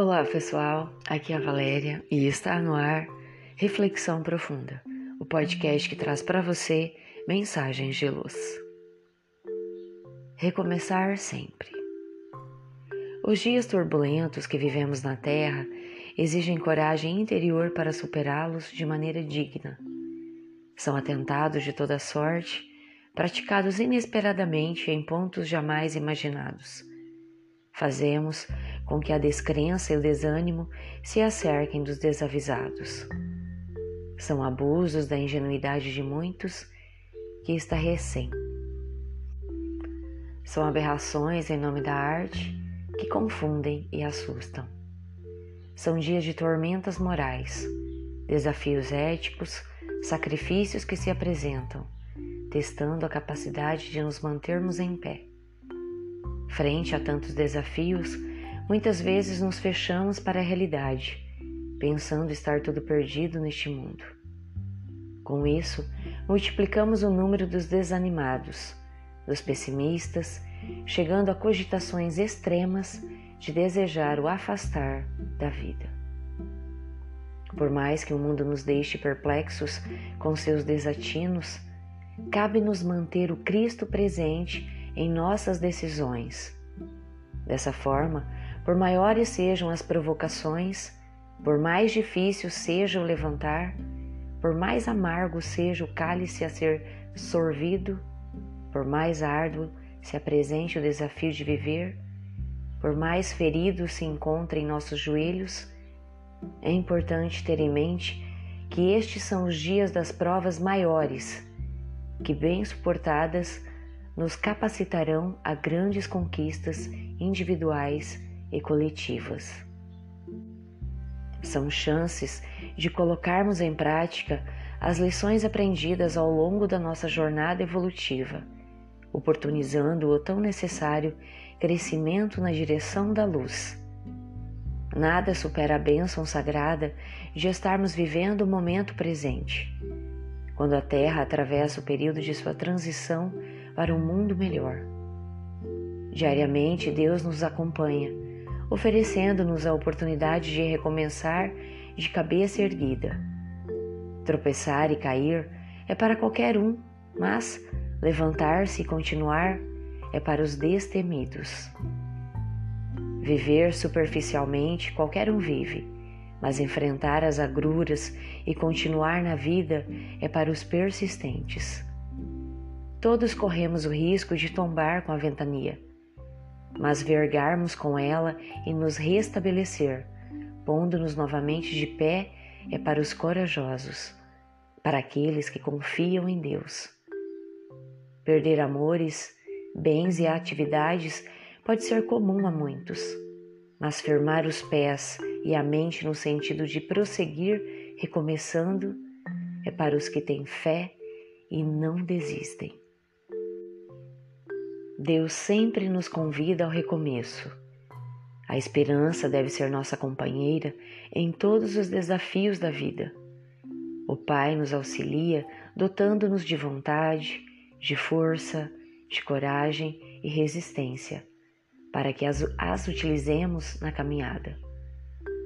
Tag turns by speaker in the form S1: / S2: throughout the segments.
S1: Olá pessoal, aqui é a Valéria e está no ar Reflexão Profunda, o podcast que traz para você mensagens de luz. Recomeçar sempre. Os dias turbulentos que vivemos na Terra exigem coragem interior para superá-los de maneira digna. São atentados de toda sorte, praticados inesperadamente em pontos jamais imaginados. Fazemos com que a descrença e o desânimo se acerquem dos desavisados. São abusos da ingenuidade de muitos que estarrecem. São aberrações em nome da arte que confundem e assustam. São dias de tormentas morais, desafios éticos, sacrifícios que se apresentam, testando a capacidade de nos mantermos em pé. Frente a tantos desafios, Muitas vezes nos fechamos para a realidade, pensando estar tudo perdido neste mundo. Com isso, multiplicamos o número dos desanimados, dos pessimistas, chegando a cogitações extremas de desejar o afastar da vida. Por mais que o mundo nos deixe perplexos com seus desatinos, cabe-nos manter o Cristo presente em nossas decisões. Dessa forma, por maiores sejam as provocações, por mais difícil seja o levantar, por mais amargo seja o cálice a ser sorvido, por mais árduo se apresente o desafio de viver, por mais ferido se encontre em nossos joelhos, é importante ter em mente que estes são os dias das provas maiores, que, bem suportadas, nos capacitarão a grandes conquistas individuais e coletivas. São chances de colocarmos em prática as lições aprendidas ao longo da nossa jornada evolutiva, oportunizando o tão necessário crescimento na direção da luz. Nada supera a bênção sagrada de estarmos vivendo o momento presente, quando a Terra atravessa o período de sua transição para um mundo melhor. Diariamente, Deus nos acompanha oferecendo-nos a oportunidade de recomeçar de cabeça erguida. Tropeçar e cair é para qualquer um, mas levantar-se e continuar é para os destemidos. Viver superficialmente qualquer um vive, mas enfrentar as agruras e continuar na vida é para os persistentes. Todos corremos o risco de tombar com a ventania mas vergarmos com ela e nos restabelecer, pondo-nos novamente de pé, é para os corajosos, para aqueles que confiam em Deus. Perder amores, bens e atividades pode ser comum a muitos, mas firmar os pés e a mente no sentido de prosseguir recomeçando é para os que têm fé e não desistem. Deus sempre nos convida ao recomeço. A esperança deve ser nossa companheira em todos os desafios da vida. O Pai nos auxilia dotando-nos de vontade, de força, de coragem e resistência, para que as, as utilizemos na caminhada.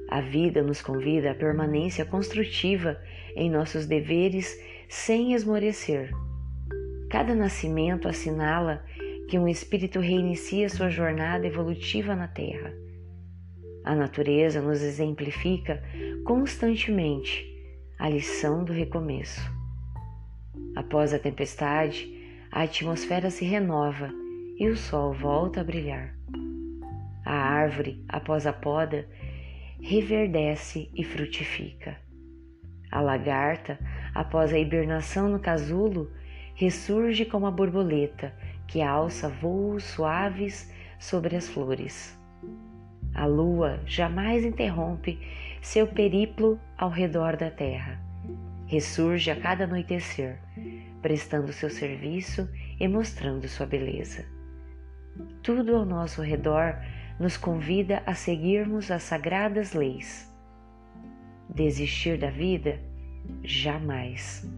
S1: A vida nos convida à permanência construtiva em nossos deveres sem esmorecer. Cada nascimento assinala que um espírito reinicia sua jornada evolutiva na Terra. A natureza nos exemplifica constantemente a lição do recomeço. Após a tempestade, a atmosfera se renova e o sol volta a brilhar. A árvore, após a poda, reverdece e frutifica. A lagarta, após a hibernação no casulo, ressurge como a borboleta que alça voos suaves sobre as flores. A lua jamais interrompe seu periplo ao redor da terra. Ressurge a cada anoitecer, prestando seu serviço e mostrando sua beleza. Tudo ao nosso redor nos convida a seguirmos as sagradas leis. Desistir da vida? Jamais.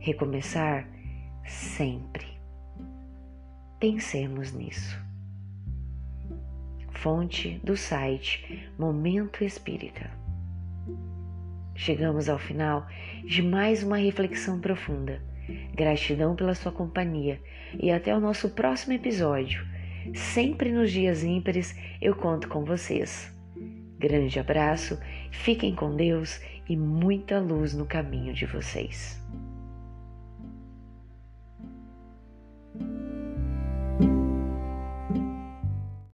S1: Recomeçar? Sempre. Pensemos nisso. fonte do site Momento Espírita. Chegamos ao final de mais uma reflexão profunda. Gratidão pela sua companhia e até o nosso próximo episódio. Sempre nos dias ímpares eu conto com vocês. Grande abraço, fiquem com Deus e muita luz no caminho de vocês.